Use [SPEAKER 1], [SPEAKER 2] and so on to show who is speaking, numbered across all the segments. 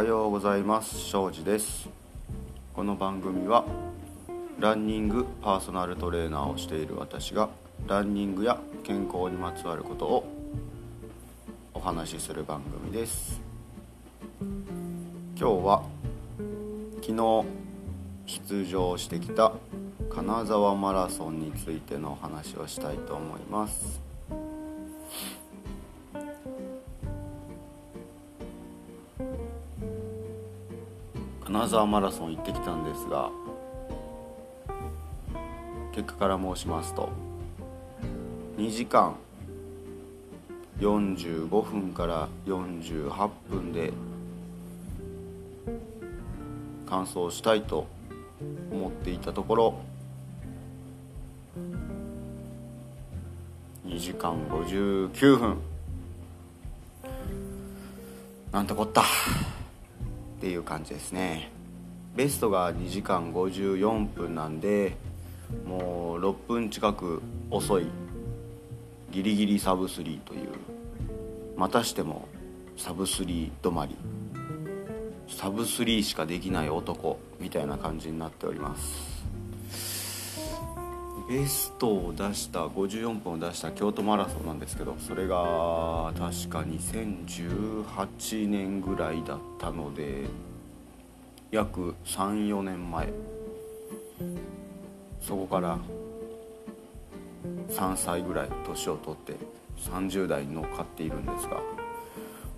[SPEAKER 1] はようございます。庄司です。この番組はランニングパーソナルトレーナーをしている私がランニングや健康にまつわることをお話しする番組です。今日は昨日出場してきた金沢マラソンについてのお話をしたいと思います。金沢マラソン行ってきたんですが結果から申しますと2時間45分から48分で完走したいと思っていたところ2時間59分。なんてこった。っていう感じですね。ベストが2時間54分なんでもう6分近く遅いギリギリサブスリーというまたしてもサブスリー止まりサブスリーしかできない男みたいな感じになっております。ベストを出した54分を出した京都マラソンなんですけどそれが確か2018年ぐらいだったので約34年前。そこから3歳ぐらい年を取って30代に乗っかっているんですが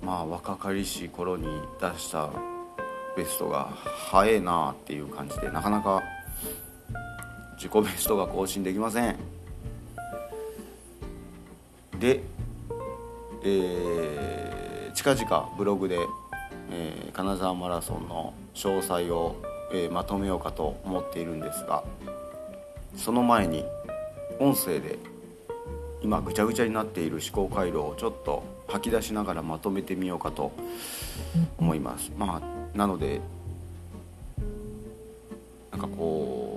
[SPEAKER 1] まあ若かりしい頃に出したベストが早いなあっていう感じでなかなか自己ベストが更新できません。で、えー、近々ブログで、えー、金沢マラソンの詳細を、えー、まとめようかと思っているんですがその前に音声で今ぐちゃぐちゃになっている思考回路をちょっと吐き出しながらまとめてみようかと思います。まあなのでなんかこう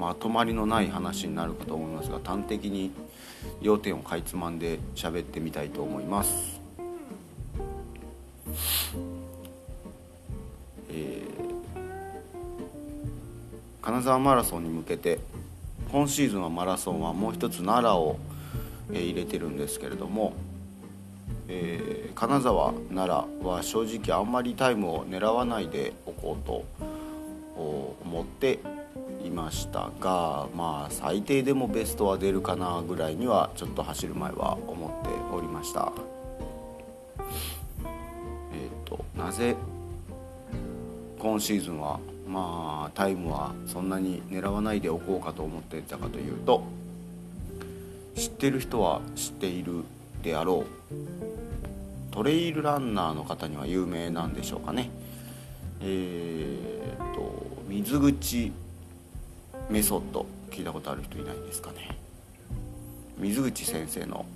[SPEAKER 1] まとまりのない話になるかと思いますが端的に要点をかいつまんで喋ってみたいと思います。えー、金沢マラソンに向けて今シーズンはマラソンはもう一つ奈良を、えー、入れてるんですけれども、えー、金沢奈良は正直あんまりタイムを狙わないでおこうと思っていましたがまあ最低でもベストは出るかなぐらいにはちょっと走る前は思っておりました。えっ、ー、となぜ今シーズンはまあタイムはそんなに狙わないでおこうかと思っていたかというと知ってる人は知っているであろうトレイルランナーの方には有名なんでしょうかね。えー、っと水口メソッド聞いたことある人いないんですかね。水口先生の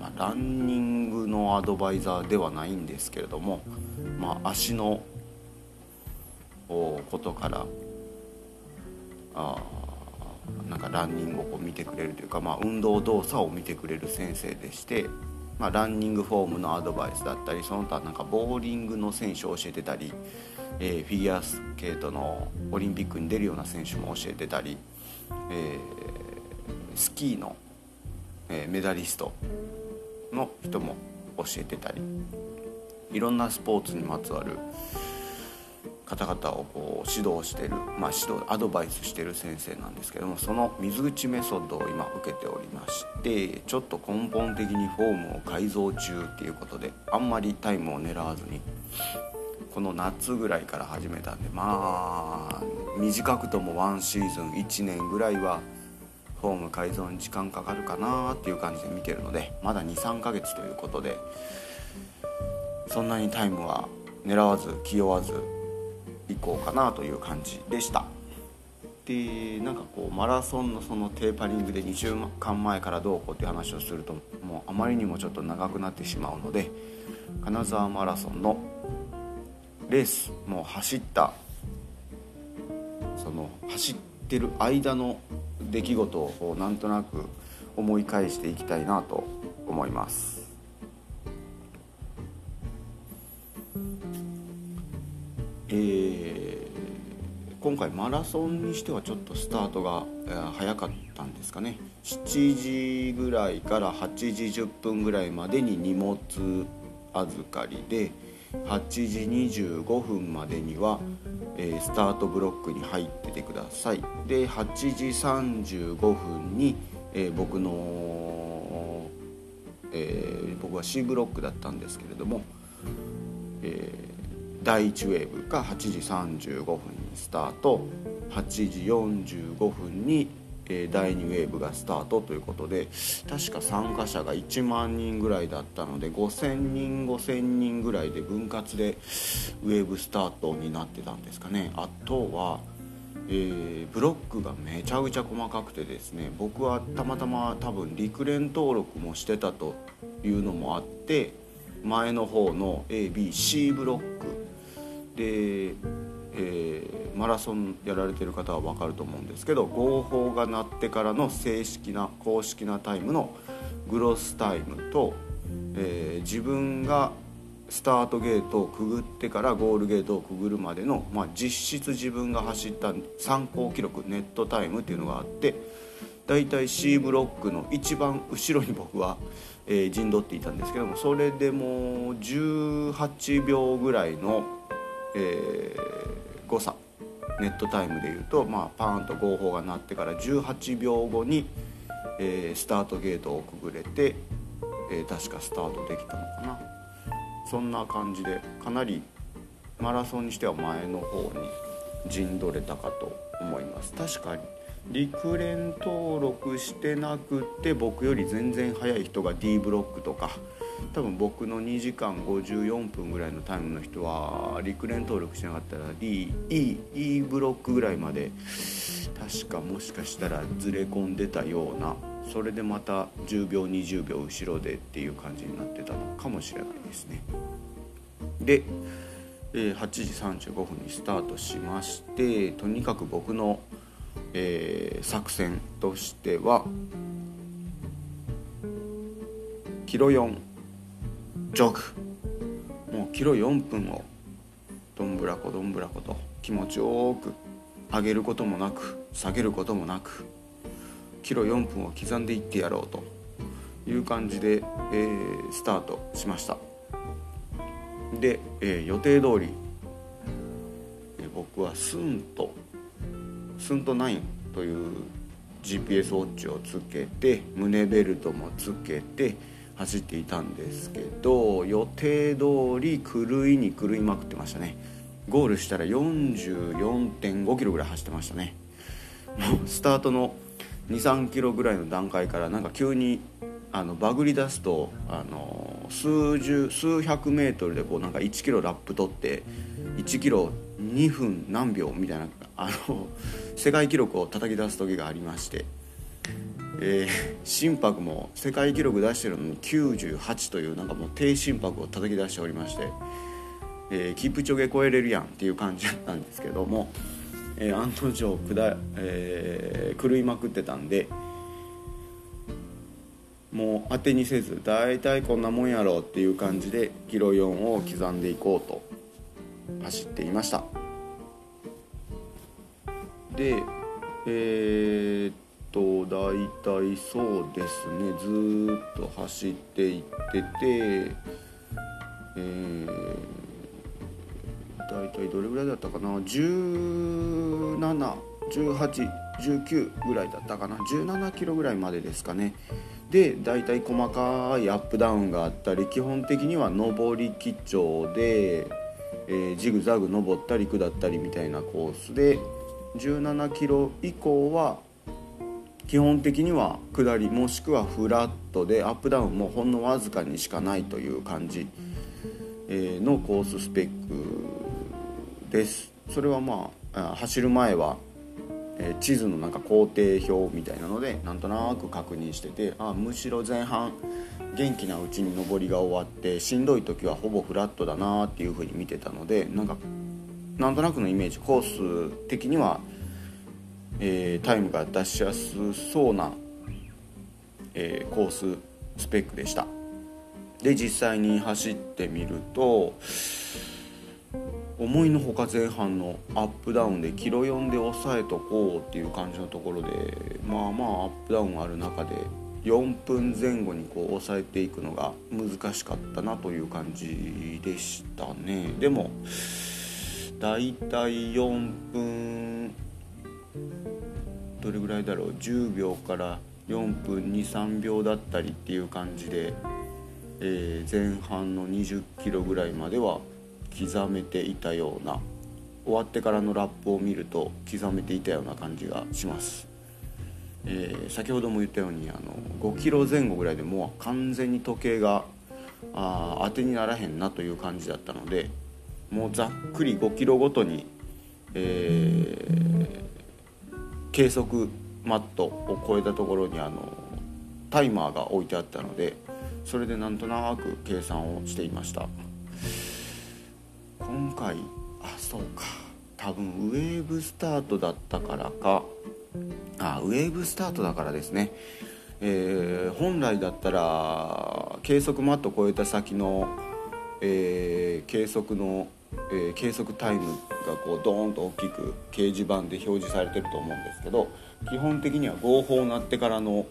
[SPEAKER 1] まあ、ランニングのアドバイザーではないんですけれども、まあ、足のことからあなんかランニングをこう見てくれるというか、まあ、運動動作を見てくれる先生でして、まあ、ランニングフォームのアドバイスだったりその他なんかボーリングの選手を教えてたり、えー、フィギュアスケートのオリンピックに出るような選手も教えてたり、えー、スキーの、えー、メダリストの人も教えてたりいろんなスポーツにまつわる方々をこう指導してる、まあ、指導アドバイスしてる先生なんですけどもその水口メソッドを今受けておりましてちょっと根本的にフォームを改造中っていうことであんまりタイムを狙わずにこの夏ぐらいから始めたんでまあ短くともワンシーズン1年ぐらいはフォーム改造に時間かかるかなっていう感じで見てるのでまだ23ヶ月ということでそんなにタイムは狙わず気負わず行こうかなという感じでした。でなんかこうマラソンのそのテーパリングで2週間前からどうこうっていう話をするともうあまりにもちょっと長くなってしまうので金沢マラソンのレースもう走ったその走ってる間の出来事をなんとなく思い返していきたいなと思います。えー今回マラソンにしてはちょっとスタートが、早かったんですかね。7時ぐらいから8時10分ぐらいまでに荷物預かりで8時25分までには、えースタートブロックに入っててください。で8時35分に、えー僕の、えー僕は C ブロックだったんですけれども、え第1ウェーブが8時35分にスタート8時45分に、えー第2ウェーブがスタートということで確か参加者が1万人ぐらいだったので5000人5000人ぐらいで分割でウェーブスタートになってたんですかね。あとは、えーブロックがめちゃくちゃ細かくてですね僕はたまたま多分陸連登録もしてたというのもあって前の方の ABC ブロックで、えーマラソンやられてる方は分かると思うんですけど合法が鳴ってからの正式な公式なタイムのグロスタイムと、えー自分がスタートゲートをくぐってからゴールゲートをくぐるまでの、まあ、実質自分が走った参考記録ネットタイムっていうのがあってだいたい C ブロックの一番後ろに僕は、えー陣取っていたんですけどもそれでもう18秒ぐらいの、えー誤差。ネットタイムでいうと、まあ、パーンと合法が鳴ってから18秒後に、えースタートゲートをくぐれて、えー確かスタートできたのかな。そんな感じでかなりマラソンにしては前の方に陣取れたかと思います。確かに。陸連登録してなくって僕より全然速い人が D ブロックとか多分僕の2時間54分ぐらいのタイムの人は陸連登録しなかったら D、e、e ブロックぐらいまで確かもしかしたらずれ込んでたような。それでまた10秒20秒後ろでっていう感じになってたのかもしれないですね。で、8時35分にスタートしましてとにかく僕の、えー作戦としてはキロ4ジョグ。もうキロ4分をどんぶらこどんぶらこと気持ちよく上げることもなく下げることもなくキロ4分を刻んでいってやろうという感じで、えースタートしました。で、えー予定通り、えー僕はスンとスンと9という GPS ウォッチをつけて胸ベルトもつけて走っていたんですけど予定通り狂いに狂いまくってましたね。ゴールしたら44.5キロぐらい走ってましたね。もうスタートの23キロぐらいの段階からなんか急にあのバグり出すとあの数十数百メートルでこうなんか1キロラップ取って1キロ2分何秒みたいなあの世界記録を叩き出す時がありまして、えー心拍も世界記録出してるのに98というなんかもう低心拍を叩き出しておりまして、えーキープチョゲ超えれるやんっていう感じだったんですけども、えー案の定下、えー狂いまくってたんでもう当てにせず大体こんなもんやろうっていう感じでキロ4を刻んでいこうと走っていました。でえーっと大体そうですね。ずっと走っていっててえー大体どれぐらいだったかな？171819ぐらいだったかな？17キロぐらいまでですかね。で大体細かいアップダウンがあったり基本的には上り基調で、えージグザグ登ったり下ったりみたいなコースで17キロ以降は基本的には下りもしくはフラットでアップダウンもほんのわずかにしかないという感じのコーススペックです。それはまあ走る前は、地図のなんか工程表みたいなのでなんとなく確認しててあむしろ前半元気なうちに上りが終わってしんどい時はほぼフラットだなっていう風に見てたのでなんかなんとなくのイメージコース的には、えータイムが出しやすそうな、えーコーススペックでした。で実際に走ってみると思いのほか前半のアップダウンでキロ4で抑えとこうっていう感じのところでまあまあアップダウンある中で4分前後にこう抑えていくのが難しかったなという感じでしたね。でもだいたい4分どれぐらいだろう？10秒から4分23秒だったりっていう感じで、えー、前半の20キロぐらいまでは刻めていたような終わってからのラップを見ると刻めていたような感じがします、えー、先ほども言ったようにあの5キロ前後ぐらいでもう完全に時計があ当てにならへんなという感じだったのでもうざっくり5キロごとに、えー、計測マットを超えたところにあのタイマーが置いてあったのでそれでなんとなく計算をしていました。今回あそうか。多分ウェーブスタートだったからか。あウェーブスタートだからですね。えー、本来だったら計測マットを超えた先の、えー、計測の、えー、計測タイムがこうドーンと大きく掲示板で表示されてると思うんですけど基本的には合法になってからの、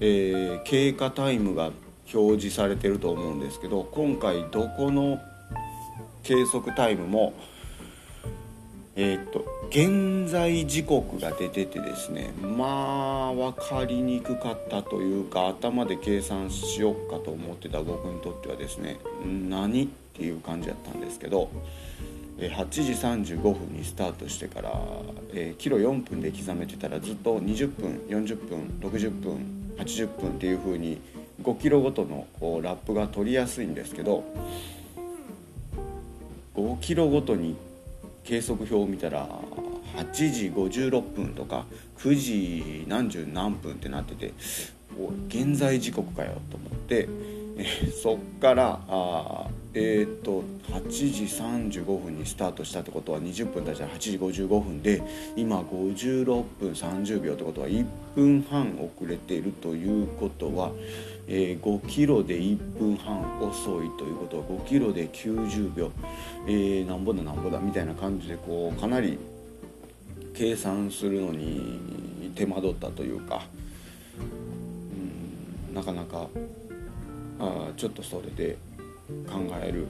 [SPEAKER 1] え経過タイムが表示されてると思うんですけど今回どこの計測タイムもえー、っと現在時刻が出ててですねまあ分かりにくかったというか頭で計算しようかと思ってた僕にとってはですね何ていう感じだったんですけど8時35分にスタートしてから、えー、キロ4分で刻めてたらずっと20分40分60分80分っていう風に5キロごとのこうラップが取りやすいんですけど5キロごとに計測表を見たら8時56分とか9時何十何分ってなってて現在時刻かよと思って、えー、そっからあえー、っと8時35分にスタートしたってことは20分経ったら8時55分で今56分30秒ってことは1分半遅れているということはえー、5キロで1分半遅いということは5キロで90秒、えー、なんぼだなんぼだみたいな感じでこうかなり計算するのに手間取ったというかうんなかなかあちょっとそれで考える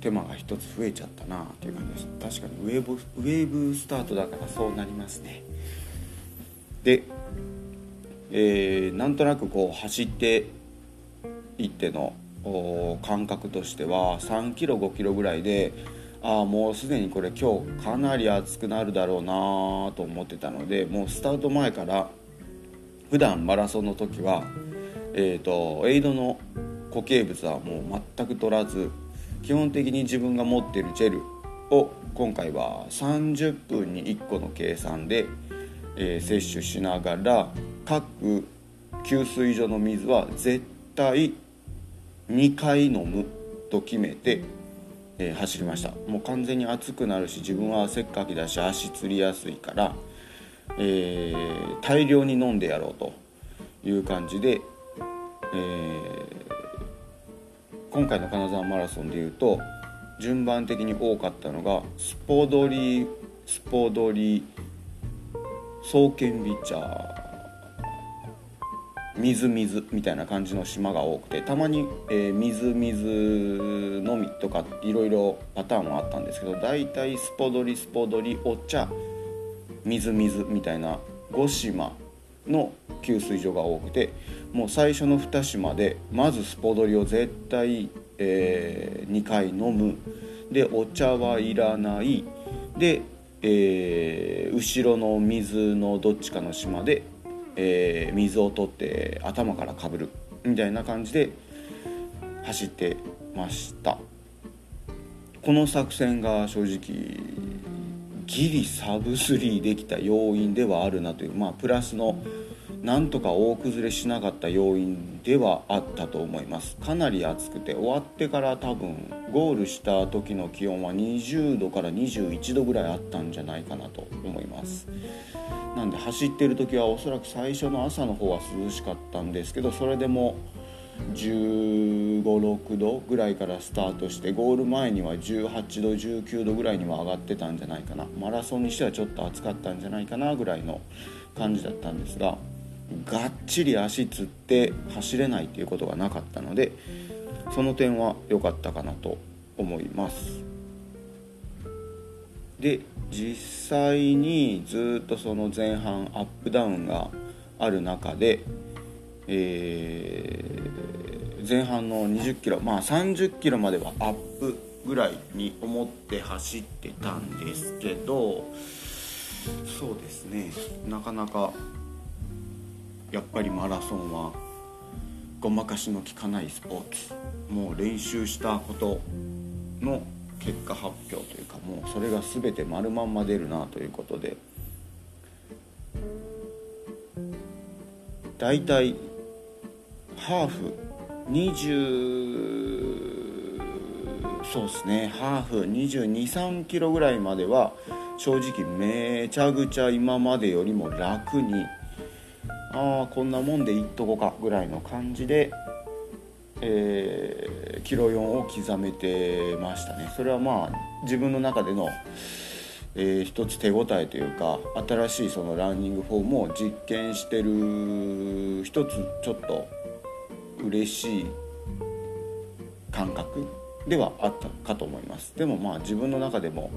[SPEAKER 1] 手間が一つ増えちゃったなっていう感じです。確かにウェーブウェーブスタートだからそうなりますね。で、えー、なんとなくこう走って行っての感覚としては3キロ5キロぐらいでああもうすでにこれ今日かなり暑くなるだろうなと思ってたのでもうスタート前から普段マラソンの時は、えーと、エイドの固形物はもう全く取らず基本的に自分が持っているジェルを今回は30分に1個の計算で、えー、摂取しながら各給水所の水は絶対2回飲むと決めて、えー、走りました。もう完全に暑くなるし自分は汗っかきだし足つりやすいから、えー、大量に飲んでやろうという感じで、えー、今回の金沢マラソンでいうと順番的に多かったのがスポドリスポドリ双剣ビチャー水水みたいな感じの島が多くてたまに、えー、水水のみとかいろいろパターンはあったんですけど大体スポドリスポドリお茶水水みたいな5島の給水所が多くてもう最初の2島でまずスポドリを絶対、えー、2回飲む。でお茶はいらない。で、えー、後ろの水のどっちかの島でえー、水を取って頭からかぶる。みたいな感じで走ってました。この作戦が正直ギリサブ3できた要因ではあるなというまあプラスのなんとか大崩れしなかった要因ではあったと思います。かなり暑くて終わってから多分ゴールした時の気温は20度から21度ぐらいあったんじゃないかなと思います。なんで走ってる時はおそらく最初の朝の方は涼しかったんですけどそれでも、1 5 6度ぐらいからスタートしてゴール前には18度19度ぐらいには上がってたんじゃないかな。マラソンにしてはちょっと暑かったんじゃないかなぐらいの感じだったんですががっちり足つって走れないということがなかったのでその点は良かったかなと思います。で実際にずっとその前半アップダウンがある中で、えー、前半の20キロまあ30キロまではアップぐらいに思って走ってたんですけどそうですね。なかなかやっぱりマラソンはごまかしの効かないスポーツ。もう練習したことの結果発表というかもうそれが全て丸まんま出るなということで。大体ハーフ。20そうですね。ハーフ。2 2 3キロぐらいまでは正直めちゃくちゃ今までよりも楽にああこんなもんでいっとこかぐらいの感じで、えー、キロ4を刻めてましたね。それはまあ自分の中での、えー、一つ手応えというか新しいそのランニングフォームを実験してる一つちょっと嬉しい感覚ではあったかと思います。でもまあ自分の中でも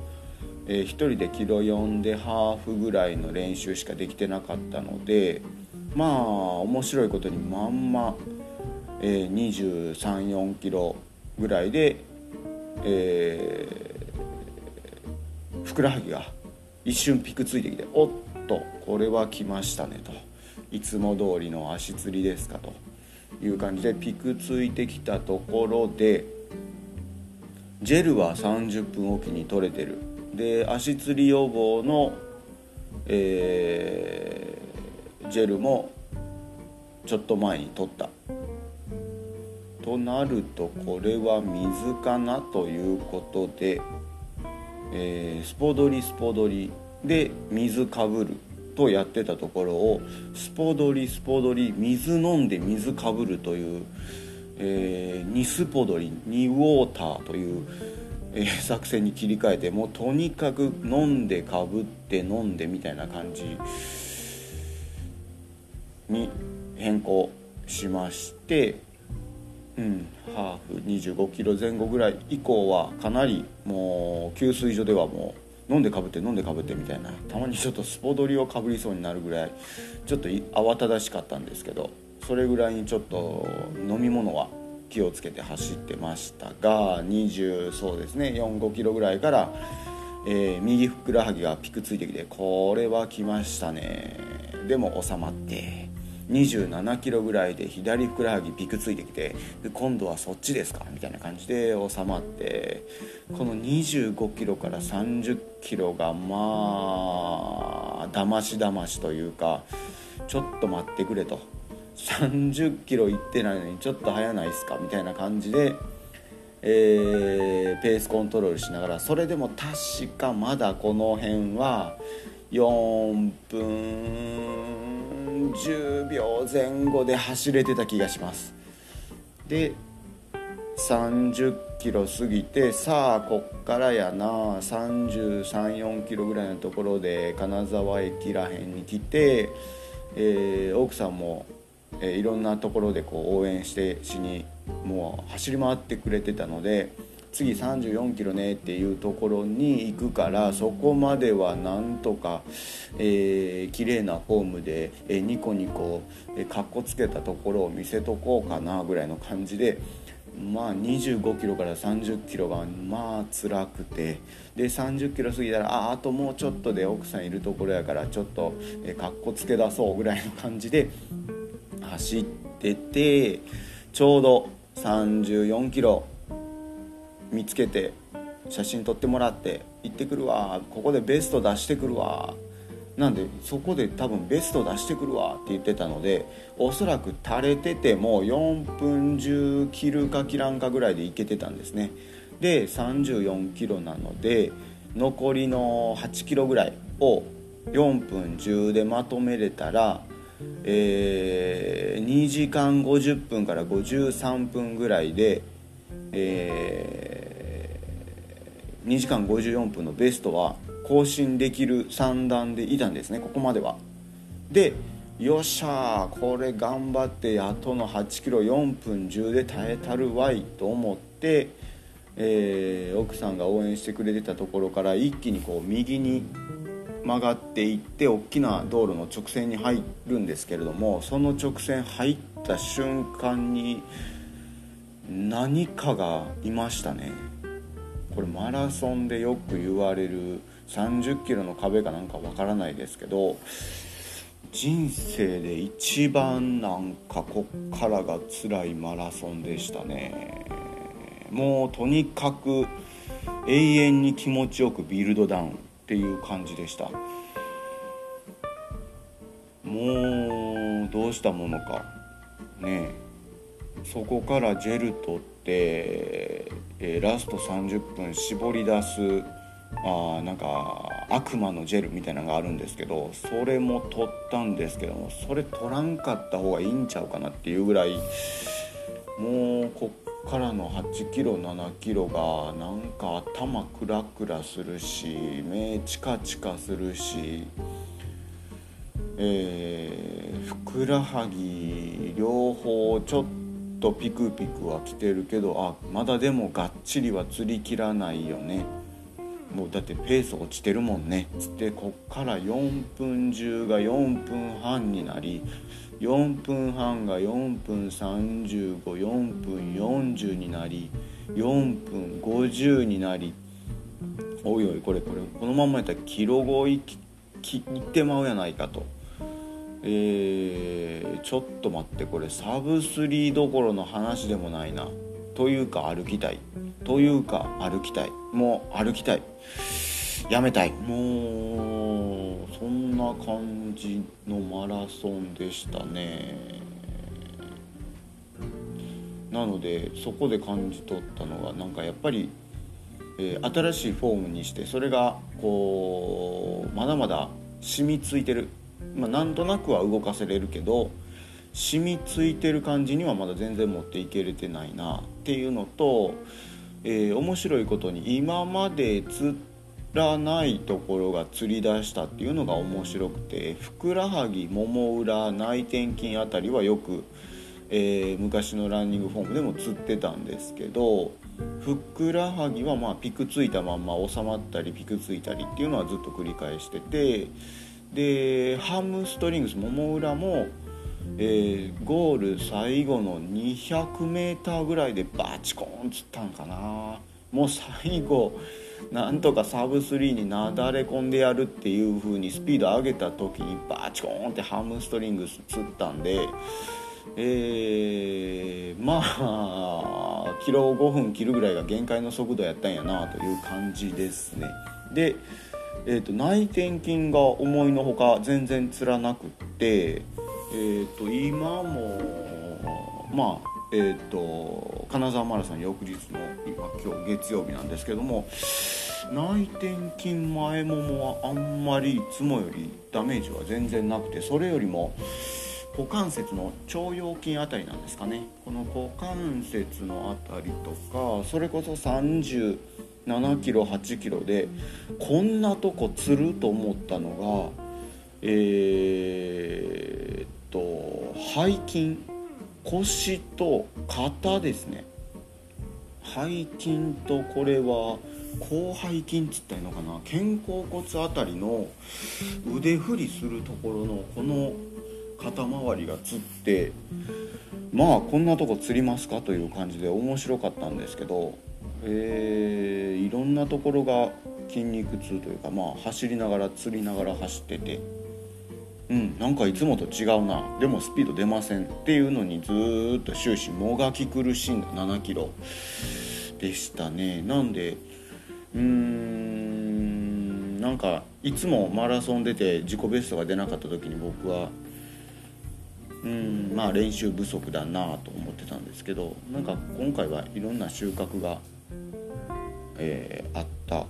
[SPEAKER 1] えー、1人でキロ4でハーフぐらいの練習しかできてなかったのでまあ面白いことにまんま、えー、2 3 4キロぐらいで、えー、ふくらはぎが一瞬ピクついてきておっとこれは来ましたねと。いつも通りの足つりですかと。いう感じでピクついてきたところでジェルは30分おきに取れてる。で足つり予防の、えー、ジェルもちょっと前に取った。となるとこれは水かなということで、えー、スポドリスポドリで水かぶる。とやってたところをスポドリスポドリ水飲んで水かぶるという、えー、ニスポドリニウォーターというえー、作戦に切り替えてもうとにかく飲んでかぶって飲んでみたいな感じに変更しまして、うん、ハーフ2 5キロ前後ぐらい以降はかなりもう給水所ではもう飲んでかぶって飲んでかぶってみたいな。たまにちょっとスポドリをかぶりそうになるぐらいちょっと慌ただしかったんですけどそれぐらいにちょっと飲み物は気をつけて走ってましたが20そうですね45キロぐらいから、えー、右ふくらはぎがピクついてきてこれは来ましたね。でも収まって。27キロぐらいで左ふくらはぎピクついてきてで今度はそっちですか？みたいな感じで収まってこの25キロから30キロがまあだましだましというかちょっと待ってくれと。30キロ行ってないのにちょっと早ないっすか？みたいな感じで、えー、ペースコントロールしながらそれでも確かまだこの辺は4分10秒前後で走れてた気がします。で30キロ過ぎてさあこっからやな。334キロぐらいのところで金沢駅らへんに来て、えー、奥さんもえー、いろんなところでこう応援してしにもう走り回ってくれてたので次34キロねっていうところに行くからそこまではなんとか、えー、綺麗なフォームで、えー、ニコニコ、えー、かっこつけたところを見せとこうかなぐらいの感じで。まあ25キロから30キロがまあ辛くてで30キロ過ぎたらああともうちょっとで奥さんいるところやからちょっとえかっこつけ出そうぐらいの感じで走っててちょうど34キロ見つけて写真撮ってもらって行ってくるわ。ここでベスト出してくるわ。なんでそこで多分ベスト出してくるわって言ってたのでおそらく垂れてても4分10切るか切らんかぐらいでいけてたんですね。で34キロなので残りの8キロぐらいを4分10でまとめれたらえー、2時間50分から53分ぐらいで、えー、2時間54分のベストは更新できる算段でいたんですねここまでは。でよっしゃーこれ頑張ってあとの8キロ4分10で耐えたるわいと思って、えー、奥さんが応援してくれてたところから一気にこう右に曲がっていって大きな道路の直線に入るんですけれどもその直線入った瞬間に何かがいましたねこれマラソンでよく言われる30キロの壁かなんかわからないですけど人生で一番なんかこっからが辛いマラソンでしたね。もうとにかく永遠に気持ちよくビルドダウンっていう感じでした。もうどうしたものか。ねそこからジェル取って、えー、ラスト30分絞り出すあなんか悪魔のジェルみたいなのがあるんですけどそれも取ったんですけどもそれ取らんかった方がいいんちゃうかなっていうぐらいもうこっからの8キロ7キロがなんか頭クラクラするし目チカチカするし、えー、ふくらはぎ両方ちょっとピクピクはきてるけどあまだでもがっちりは釣りきらないよね。もうだってペース落ちてるもんね。つってこっから4分10が4分半になり4分半が4分354分40になり4分50になり。おいおいこれこれこのままやったらキロ超いいってまうやないかと。えー、ちょっと待ってこれサブスリーどころの話でもないな。というか歩きたい。というか歩きたい。もう歩きたい。やめたい。もうそんな感じのマラソンでしたね。なのでそこで感じ取ったのがなんかやっぱり、えー、新しいフォームにしてそれがこうまだまだ染みついてる、まあ、なんとなくは動かせれるけど染みついてる感じにはまだ全然持っていけれてないなっていうのとえー、面白いことに今まで釣らないところが釣り出したっていうのが面白くてふくらはぎもも裏内転筋あたりはよく、えー、昔のランニングフォームでも釣ってたんですけどふくらはぎはまピクついたまんま収まったりピクついたりっていうのはずっと繰り返しててでハムストリングスもも裏もえー、ゴール最後の 200m ぐらいでバチコーンつったんかな。もう最後なんとかサブ3になだれ込んでやるっていう風にスピード上げた時にバチコーンってハムストリングスつったんでえー、まあキロ5分切るぐらいが限界の速度やったんやなという感じですね。で、えーと、内転筋が思いのほか全然つらなくってえーと、今もまあえーと、金沢マラソン翌日の今今日月曜日なんですけども内転筋前ももはあんまりいつもよりダメージは全然なくてそれよりも股関節の腸腰筋あたりなんですかね。この股関節のあたりとかそれこそ30 7キロ8キロでこんなとこつると思ったのがえーと背筋腰と肩ですね。背筋とこれは広背筋っつったらいいのかな。肩甲骨あたりの腕振りするところのこの肩周りがつってまあこんなとこつりますか？という感じで面白かったんですけど、えー、いろんなところが筋肉痛というかまあ走りながら釣りながら走ってて。うんなんかいつもと違うな。でもスピード出ませんっていうのにずっと終始もがき苦しんだ。7キロ。でしたね。なんでうーんなんかいつもマラソン出て自己ベストが出なかった時に僕はうんまあ練習不足だなと思ってたんですけどなんか今回はいろんな収穫が、えー、あった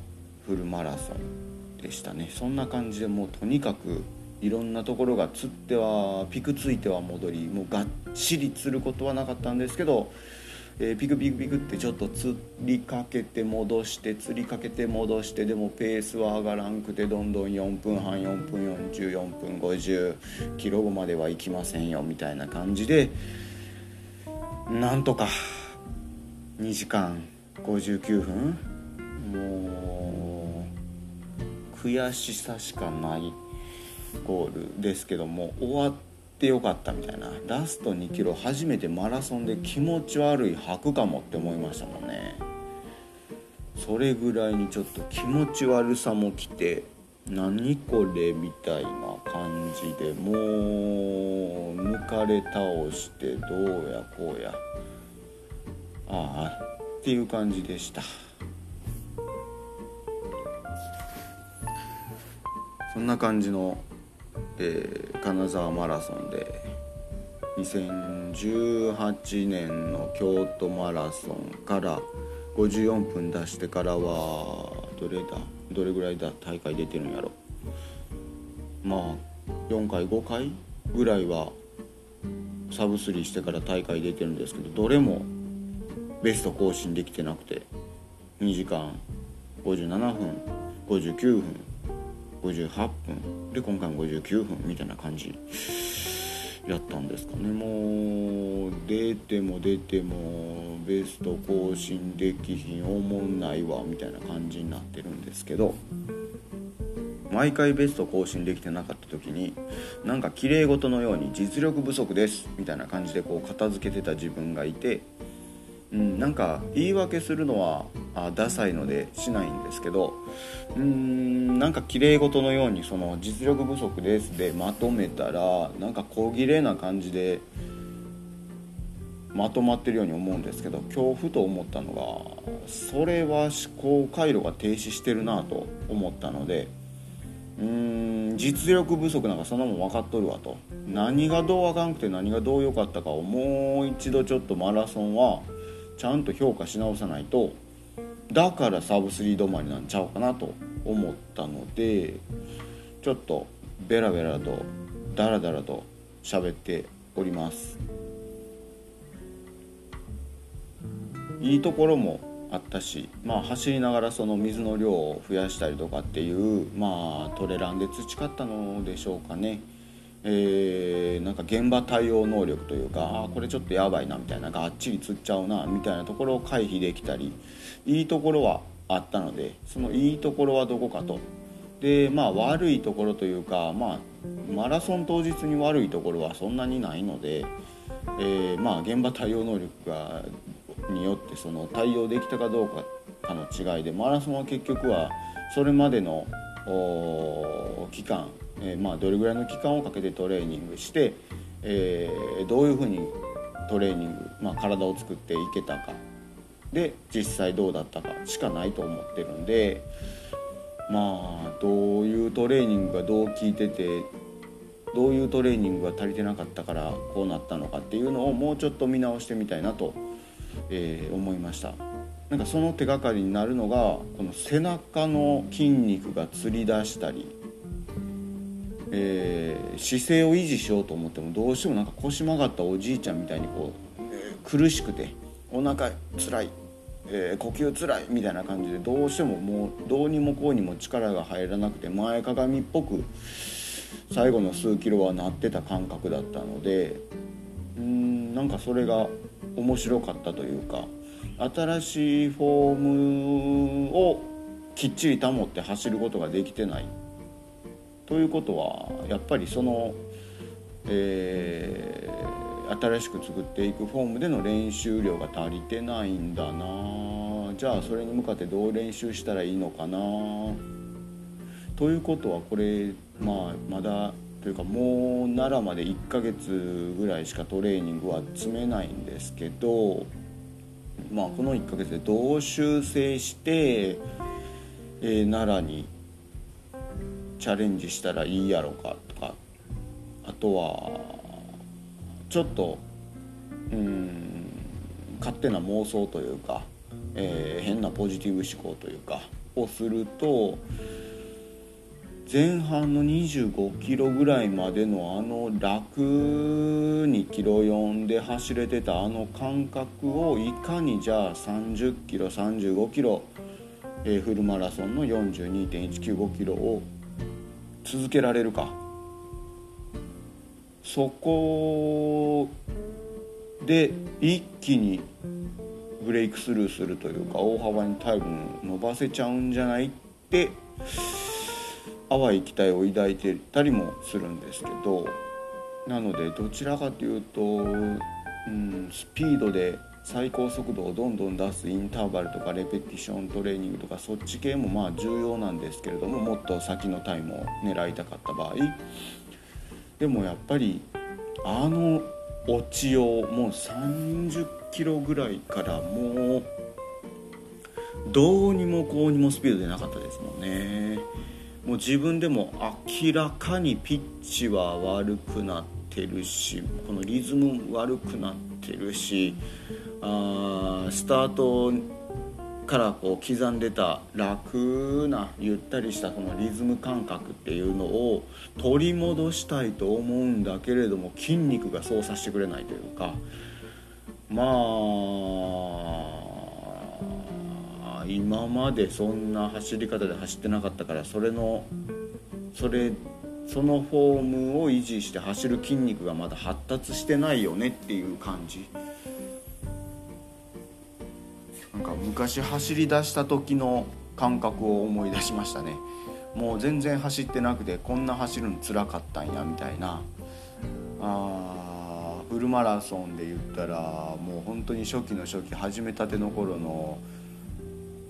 [SPEAKER 1] フルマラソンでしたね。そんな感じでもうとにかくいろんなところが釣ってはピクついては戻りもうがっちり釣ることはなかったんですけど、えー、ピクピクピクってちょっと釣りかけて戻して釣りかけて戻してでもペースは上がらんくてどんどん4分半4分44分50キロ後までは行きませんよみたいな感じでなんとか2時間59分もう悔しさしかないゴールですけども終わってよかったみたいな。ラスト2キロ初めてマラソンで気持ち悪い吐くかもって思いましたもんね。それぐらいにちょっと気持ち悪さもきて何これみたいな感じでもう抜かれ倒してどうやこうや。ああっていう感じでした。そんな感じのえー、金沢マラソンで2018年の京都マラソンから54分出してからはどれだどれぐらいだ大会出てるんやろ。まあ4回5回ぐらいはサブスリーしてから大会出てるんですけどどれもベスト更新できてなくて2時間57分59分58分。で今回も59分みたいな感じやったんですかね。もう出ても出てもベスト更新できひんおもんないわみたいな感じになってるんですけど毎回ベスト更新できてなかった時になんか綺麗事のように実力不足ですみたいな感じでこう片付けてた自分がいてうん、なんか言い訳するのはあダサいのでしないんですけどうんなんか綺麗事のようにその実力不足ですでまとめたらなんか小切れな感じでまとまってるように思うんですけど今日ふと思ったのがそれは思考回路が停止してるなと思ったのでうーん実力不足なんかそんなもん分かっとるわと。何がどうあかんくて何がどう良かったかをもう一度ちょっとマラソンはちゃんと評価し直さないとだからサブ3止まりなんちゃうかなと思ったのでちょっとベラベラとダラダラと喋っておりますいいところもあったし、まあ、走りながらその水の量を増やしたりとかっていう、まあ、トレランで培ったのでしょうかね。えー、なんか現場対応能力というかあこれちょっとやばいなみたいながっちり釣っちゃうなみたいなところを回避できたりいいところはあったのでそのいいところはどこかと。でまあ悪いところというかまあマラソン当日に悪いところはそんなにないので、えー、まあ現場対応能力がによってその対応できたかどうかかの違いでマラソンは結局はそれまでの期間えー、まあ、どれぐらいの期間をかけてトレーニングして、えー、どういうふうにトレーニング、まあ、体を作っていけたか。で実際どうだったかしかないと思ってるんでまあどういうトレーニングがどう効いててどういうトレーニングが足りてなかったからこうなったのかっていうのをもうちょっと見直してみたいなと、えー、思いました。なんかその手がかりになるのがこの背中の筋肉がつり出したりえー、姿勢を維持しようと思ってもどうしてもなんか腰曲がったおじいちゃんみたいにこう、苦しくてお腹つらい、えー、呼吸つらいみたいな感じでどうしてももうどうにもこうにも力が入らなくて前かがみっぽく最後の数キロはなってた感覚だったのでうんなんかそれが面白かったというか新しいフォームをきっちり保って走ることができてない。ということはやっぱりその、えー、新しく作っていくフォームでの練習量が足りてないんだな。じゃあそれに向かってどう練習したらいいのかな。ということはこれまあまだというかもう奈良まで1ヶ月ぐらいしかトレーニングは積めないんですけどまあこの1ヶ月でどう修正して、えー、奈良にチャレンジしたらいいやろかとかあとはちょっとうん勝手な妄想というか、えー、変なポジティブ思考というかをすると前半の25キロぐらいまでのあの楽にキロ4で走れてたあの感覚をいかにじゃあ30キロ35キロ、えー、フルマラソンの42.195キロを続けられるか。そこで一気にブレイクスルーするというか大幅にタイム伸ばせちゃうんじゃないって淡い期待を抱いてたりもするんですけど。なのでどちらかというと、うん、スピードで最高速度をどんどん出すインターバルとかレペティショントレーニングとかそっち系もまあ重要なんですけれどももっと先のタイムを狙いたかった場合でもやっぱりあの落ちをもう30キロぐらいからもうどうにもこうにもスピード出なかったですもんね。もう自分でも明らかにピッチは悪くなってるしこのリズム悪くなっててるしあスタートからこう刻んでた楽なゆったりしたこのリズム感覚っていうのを取り戻したいと思うんだけれども筋肉がそうさせてくれないというかまあ今までそんな走り方で走ってなかったからそれのそれそのフォームを維持して走る筋肉がまだ発達してないよねっていう感じ。なんか昔走り出した時の感覚を思い出しましたね。もう全然走ってなくてこんな走るのつらかったんやみたいな。あフルマラソンで言ったらもう本当に初期の初期始めたての頃の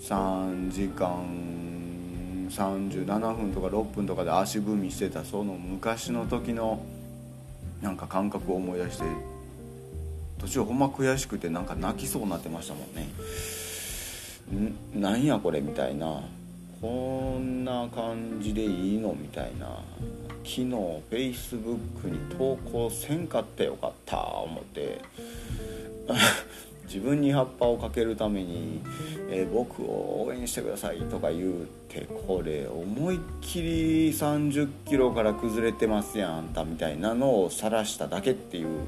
[SPEAKER 1] 3時間37分とか6分とかで足踏みしてたその昔の時のなんか感覚を思い出して途中ほんま悔しくてなんか泣きそうになってましたもんね。んなんやこれみたいな。こんな感じでいいのみたいな。昨日 Facebook に投稿せんかったよかった思って。自分に葉っぱをかけるために、えー、僕を応援してくださいとか言うてこれ思いっきり30キロから崩れてますやんあんたみたいなのを晒しただけっていうっ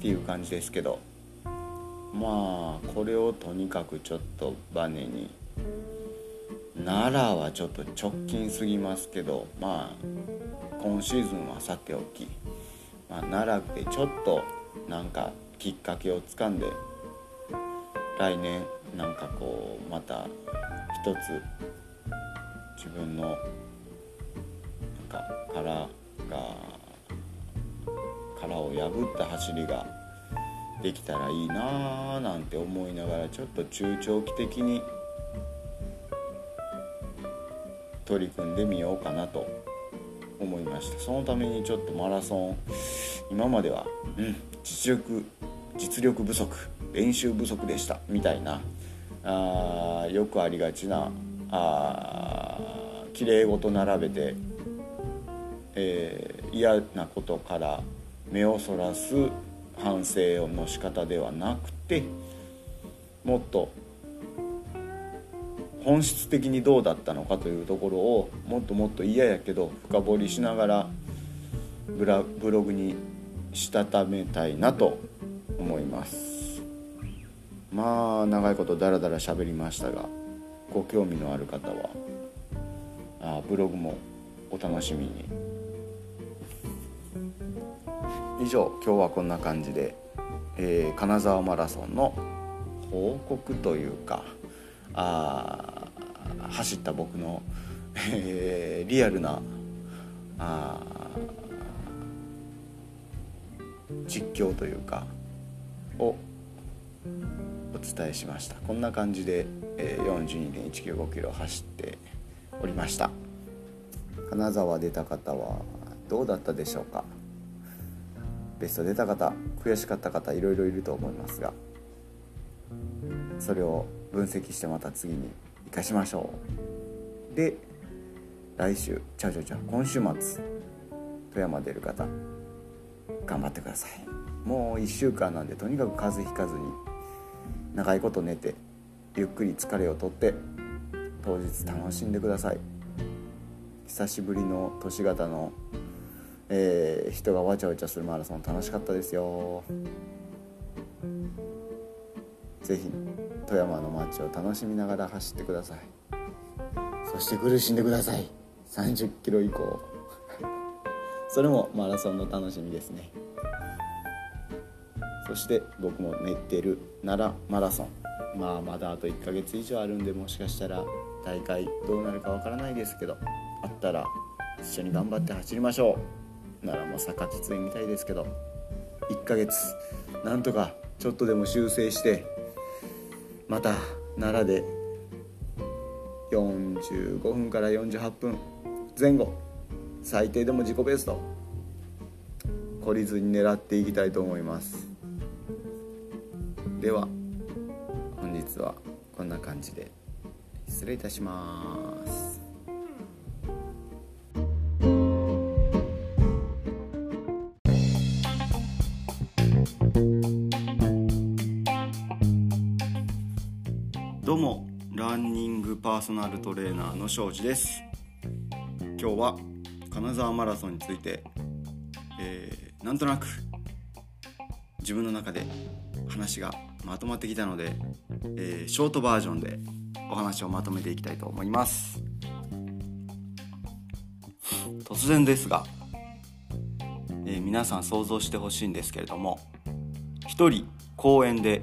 [SPEAKER 1] ていう感じですけどまあこれをとにかくちょっとバネに。奈良はちょっと直近すぎますけどまあ今シーズンはさておき、まあ、奈良でちょっとなんかきっかけをつかんで来年なんかこうまた一つ自分のなんか殻が殻を破った走りができたらいいなーなんて思いながらちょっと中長期的に取り組んでみようかなと思いました。そのためにちょっとマラソン今まではうん実力実力不足練習不足でしたみたいな。あよくありがちなあ綺麗事並べて、えー、嫌なことから目をそらす反省の仕方ではなくてもっと本質的にどうだったのかというところをもっともっと嫌やけど深掘りしながらブラブログにしたためたいなと思います。まあ長いことダラダラ喋りましたがご興味のある方はあブログもお楽しみに。以上今日はこんな感じで、えー、金沢マラソンの報告というかあ走った僕の、えー、リアルなあ実況というかをお伝えしました。こんな感じで、42.195キロ走っておりました。金沢出た方はどうだったでしょうか？ベスト出た方悔しかった方いろいろいると思いますがそれを分析してまた次に生かしましょう。で来週ちゃうちゃうちゃう今週末富山出る方頑張ってください。もう1週間なんでとにかく風邪ひかずに長いこと寝てゆっくり疲れをとって当日楽しんでください。久しぶりの都市型の、えー、人がわちゃわちゃするマラソン楽しかったですよ。是非富山の街を楽しみながら走ってください。そして苦しんでください。30キロ以降。それもマラソンの楽しみですね。そして僕も寝てる奈良マラソン。まあまだあと1ヶ月以上あるんでもしかしたら大会どうなるかわからないですけどあったら一緒に頑張って走りましょう。奈良も坂きつみたいですけど1ヶ月なんとかちょっとでも修正してまた奈良で45分から48分前後最低でも自己ベスト。懲りずに狙っていきたいと思います。では本日はこんな感じで失礼いたします。どうもランニングパーソナルトレーナーの庄司です。今日は金沢マラソンについて、えー、なんとなく自分の中で話がまとまってきたので、えー、ショートバージョンでお話をまとめていきたいと思います。突然ですが、えー、皆さん想像してほしいんですけれども一人公園で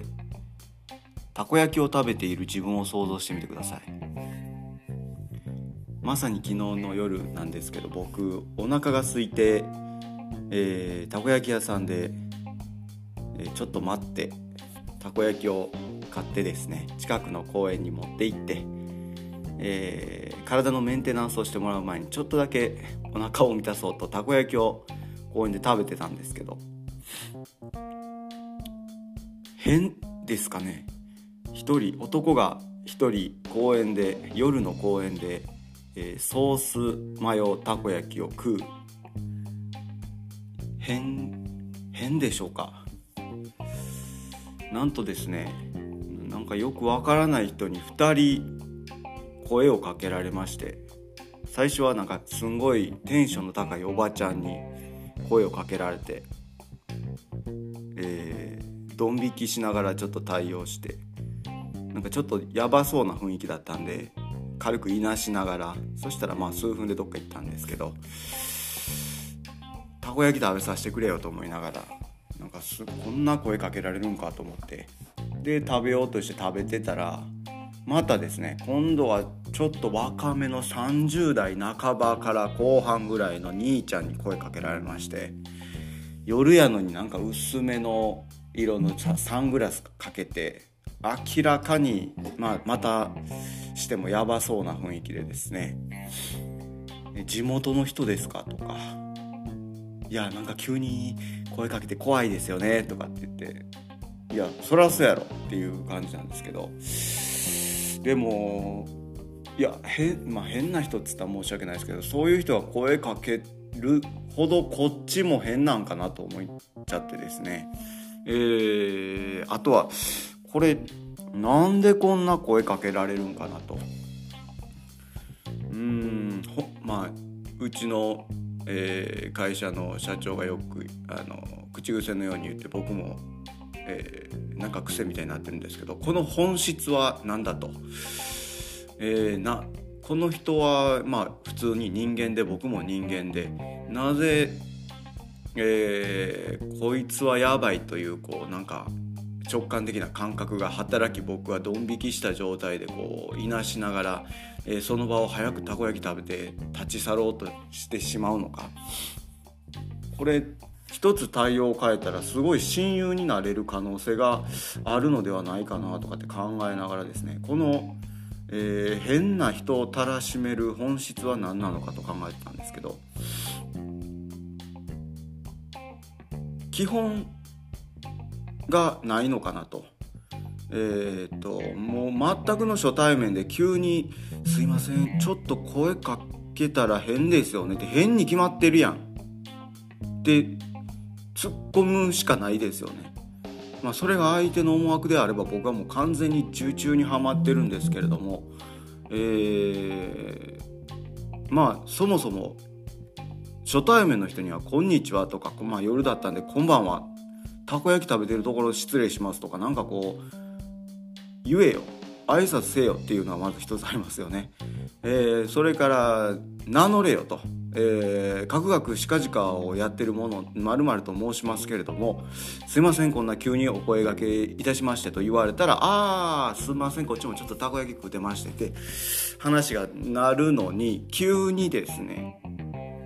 [SPEAKER 1] たこ焼きを食べている自分を想像してみてください。まさに昨日の夜なんですけど僕お腹が空いて、えー、たこ焼き屋さんで、えー、ちょっと待ってたこ焼きを買ってですね近くの公園に持って行って、えー、体のメンテナンスをしてもらう前にちょっとだけお腹を満たそうとたこ焼きを公園で食べてたんですけど変ですかね。一人男が一人公園で夜の公園で、えー、ソースマヨたこ焼きを食う。変変でしょうか。なんとですねなんかよくわからない人に2人声をかけられまして最初はなんかすんごいテンションの高いおばちゃんに声をかけられてえ、ドン引きしながらちょっと対応してなんかちょっとやばそうな雰囲気だったんで軽くいなしながらそしたらまあ数分でどっか行ったんですけどたこ焼き食べさせてくれよと思いながらなんかすこんな声かけられるんかと思ってで食べようとして食べてたらまたですね今度はちょっと若めの30代半ばから後半ぐらいの兄ちゃんに声かけられまして夜やのになんか薄めの色のサングラスかけて明らかに、まあ、またしてもやばそうな雰囲気でですね「地元の人ですか?」とか「いやなんか急に声かけて怖いですよねとかって言って。いやそらそうやろっていう感じなんですけど。でもいや変,、まあ、変な人っつったら申し訳ないですけどそういう人が声かけるほどこっちも変なんかなと思っちゃってですね。えー、あとはこれなんでこんな声かけられるんかなと。うんまあうちのえー、会社の社長がよくあの口癖のように言って僕も、えー、なんか癖みたいになってるんですけどこの本質は何だと、えー、なこの人はまあ普通に人間で僕も人間でなぜ、えー、こいつはやばいというこうなんか直感的な感覚が働き僕はドン引きした状態でこういなしながら、えー、その場を早くたこ焼き食べて立ち去ろうとしてしまうのか。これ一つ対応を変えたらすごい親友になれる可能性があるのではないかなとかって考えながらですね。この、えー、変な人をたらしめる本質は何なのかと考えてたんですけど。基本がないのかなと。えー、っともう全くの初対面で急に「すいませんちょっと声かけたら変ですよね」って変に決まってるやんって突っ込むしかないですよね。まあ、それが相手の思惑であれば僕はもう完全に中中にはまってるんですけれども、えー、まあそもそも初対面の人には「こんにちは」とか、まあ、夜だったんで「こんばんは」たこ焼き食べてるところ失礼しますとかなんかこう言えよ。挨拶せよっていうのはまず一つありますよね。えー、それから名乗れよと、えー、かくがくしかじかをやってるものまると申しますけれどもすいませんこんな急にお声がけいたしましてと言われたらああすいませんこっちもちょっとたこ焼き食うてましてって話がなるのに急にですね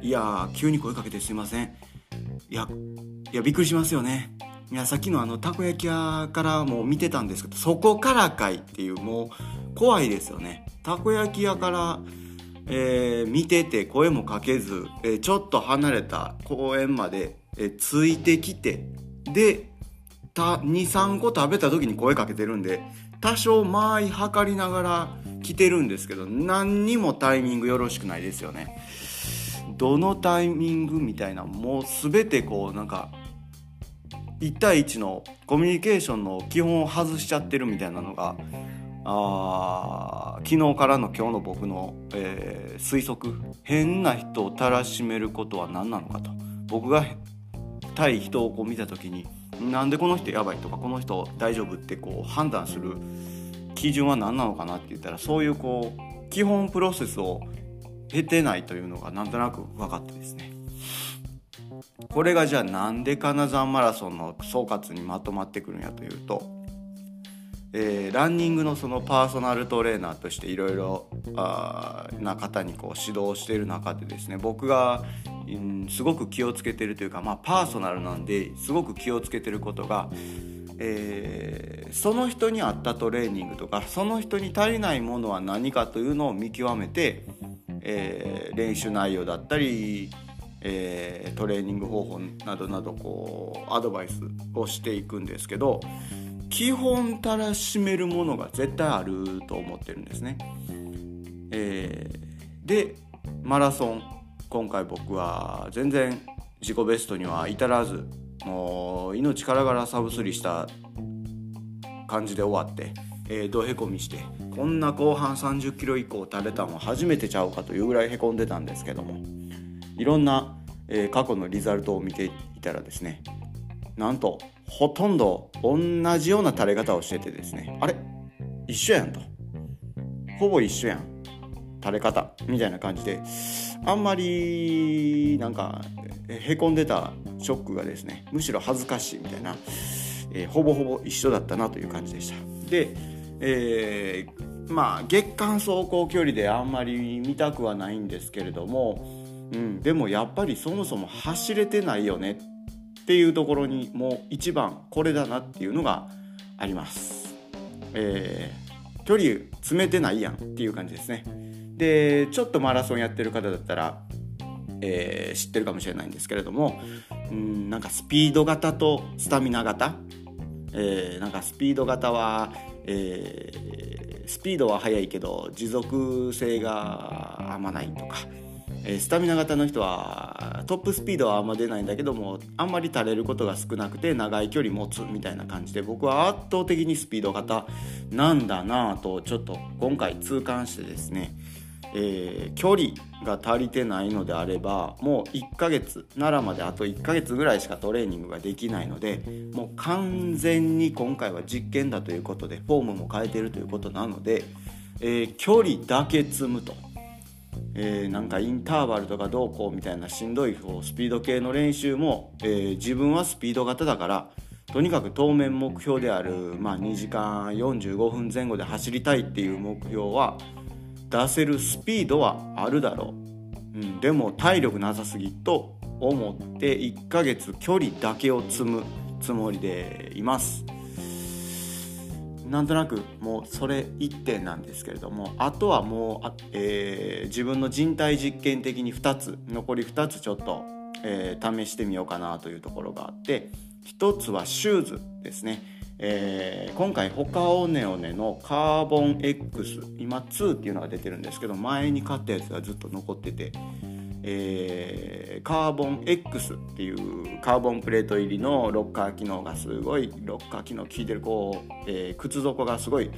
[SPEAKER 1] いや急に声かけてすいません。いやいやびっくりしますよね。いやさっきのあのたこ焼き屋からも見てたんですけどそこからかいっていうもう怖いですよね。たこ焼き屋から、えー、見てて声もかけず、えー、ちょっと離れた公園まで、えー、ついてきてで23個食べた時に声かけてるんで多少間合い測りながら来てるんですけど何にもタイミングよろしくないですよね。どのタイミングみたいなもう全てこうなんか1対1のコミュニケーションの基本を外しちゃってるみたいなのがあ昨日からの今日の僕の、えー、推測。変な人をたらしめることは何なのかと。僕が対人をこう見た時になんでこの人やばいとかこの人大丈夫ってこう判断する基準は何なのかなって言ったらそういうこう基本プロセスを経てないというのがなんとなく分かってですね。これがじゃあなんで金沢マラソンの総括にまとまってくるんやというと、えー、ランニングのそのパーソナルトレーナーとしていろいろな方にこう指導している中でですね僕が、うん、すごく気をつけてるというか、まあ、パーソナルなんですごく気をつけてることが、えー、その人に合ったトレーニングとかその人に足りないものは何かというのを見極めて、えー、練習内容だったりえー、トレーニング方法などなどこうアドバイスをしていくんですけど基本たらしめるものが絶対あると思ってるんですね。えー、でマラソン今回僕は全然自己ベストには至らずもう命からがらサブスリした感じで終わって、えー、どへこみしてこんな後半30キロ以降垂れたのは初めてちゃうかというぐらいへこんでたんですけども。いろんな、えー、過去のリザルトを見ていたらですねなんとほとんど同じような垂れ方をしててですねあれ？一緒やんと。ほぼ一緒やん。垂れ方。みたいな感じであんまりなんかへこんでたショックがですねむしろ恥ずかしいみたいな、えー、ほぼほぼ一緒だったなという感じでした。で、えー、まあ月間走行距離であんまり見たくはないんですけれどもうん、でもやっぱりそもそも走れてないよねっていうところにもう一番これだなっていうのがあります。えー、距離詰めてないやんっていう感じですね。でちょっとマラソンやってる方だったら、えー、知ってるかもしれないんですけれどもうんなんかスピード型とスタミナ型、えー、なんかスピード型は、えー、スピードは速いけど持続性があんまないとか。えスタミナ型の人はトップスピードはあんま出ないんだけどもあんまり垂れることが少なくて長い距離持つみたいな感じで僕は圧倒的にスピード型なんだなぁとちょっと今回痛感してですね、えー、距離が足りてないのであればもう1ヶ月奈良まであと1ヶ月ぐらいしかトレーニングができないのでもう完全に今回は実験だということでフォームも変えてるということなので、えー、距離だけ積むと。えー、なんかインターバルとかどうこうみたいなしんどいこうスピード系の練習も、えー、自分はスピード型だからとにかく当面目標である、まあ、2時間45分前後で走りたいっていう目標は出せるスピードはあるだろう、うん、でも体力なさすぎと思って1ヶ月距離だけを積むつもりでいます。なんとなくもうそれ1点なんですけれどもあとはもう、えー、自分の人体実験的に2つ残り2つちょっと、えー、試してみようかなというところがあって1つはシューズですね、えー、今回ホカオネオネのカーボン X 今2っていうのが出てるんですけど前に買ったやつがずっと残っててえー、カーボン X っていうカーボンプレート入りのロッカー機能がすごいロッカー機能効いてるこう、えー、靴底がすごい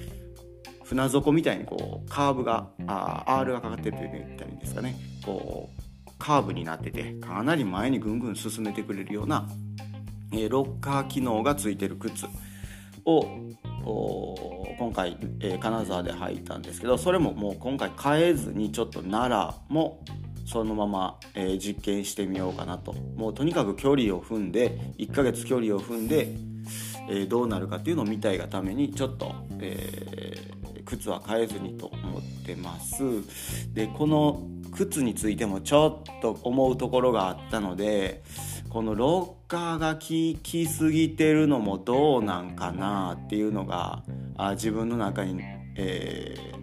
[SPEAKER 1] 船底みたいにこうカーブがあ R がかかってると言ったらいいんですかね。こうカーブになっててかなり前にぐんぐん進めてくれるような、えー、ロッカー機能がついてる靴を今回、えー、金沢で履いたんですけどそれももう今回変えずにちょっと奈良もそのまま、えー、実験してみようかなと。もうとにかく距離を踏んで1ヶ月距離を踏んで、えー、どうなるかっていうのを見たいがためにちょっと、えー、靴は変えずにと思ってます。でこの靴についてもちょっと思うところがあったのでこのロッカーが効きすぎてるのもどうなんかなっていうのがあ自分の中に、えー、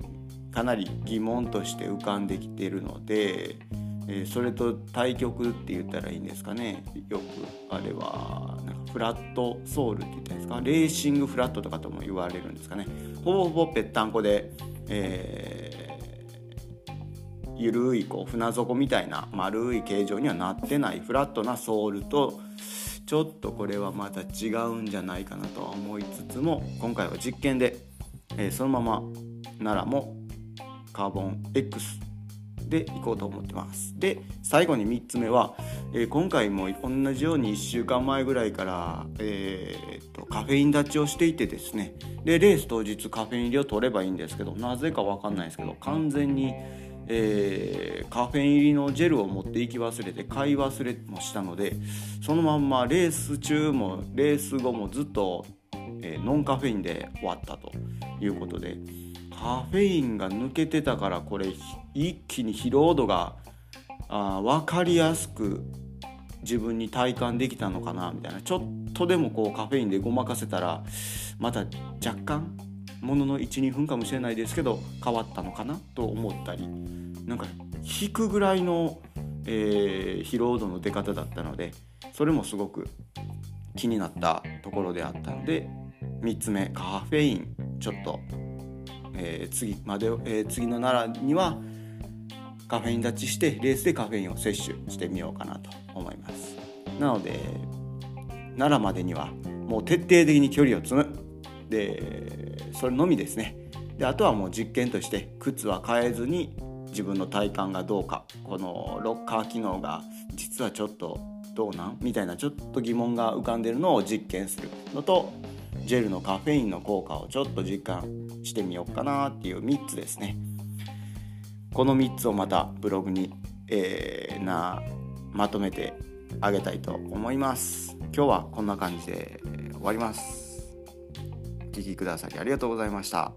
[SPEAKER 1] かなり疑問として浮かんできてるので、えー、それと対極って言ったらいいんですかね。よくあれはなんかフラットソールって言ったんですか？レーシングフラットとかとも言われるんですかね。ほぼほぼぺったんこで、えーゆるいこう船底みたいな丸い形状にはなってないフラットなソールとちょっとこれはまた違うんじゃないかなとは思いつつも今回は実験で、えー、そのまま奈良もカーボン X でいこうと思ってます。で最後に3つ目は、えー、今回も同じように1週間前ぐらいから、えーと、カフェイン立ちをしていてですね。でレース当日カフェイン入りを取ればいいんですけどなぜか分かんないですけど完全にえー、カフェイン入りのジェルを持っていき忘れて買い忘れもしたのでそのまんまレース中もレース後もずっと、えー、ノンカフェインで終わったということで。カフェインが抜けてたからこれ一気に疲労度があ分かりやすく自分に体感できたのかなみたいなちょっとでもこうカフェインでごまかせたらまた若干ものの12分かもしれないですけど変わったのかなと思ったりなんか引くぐらいの、えー、疲労度の出方だったのでそれもすごく気になったところであったので3つ目カフェインちょっと、えー、次まで、えー、次の奈良にはカフェイン立ちしてレースでカフェインを摂取してみようかなと思います。なので奈良までにはもう徹底的に距離を積む。でそれのみですね。であとはもう実験として靴は変えずに自分の体感がどうか。このロッカー機能が実はちょっとどうなん？みたいなちょっと疑問が浮かんでるのを実験するのとジェルのカフェインの効果をちょっと実感してみようかなっていう3つですね。この3つをまたブログに、えー、なまとめてあげたいと思います。今日はこんな感じで終わります。聴きくださりありがとうございました。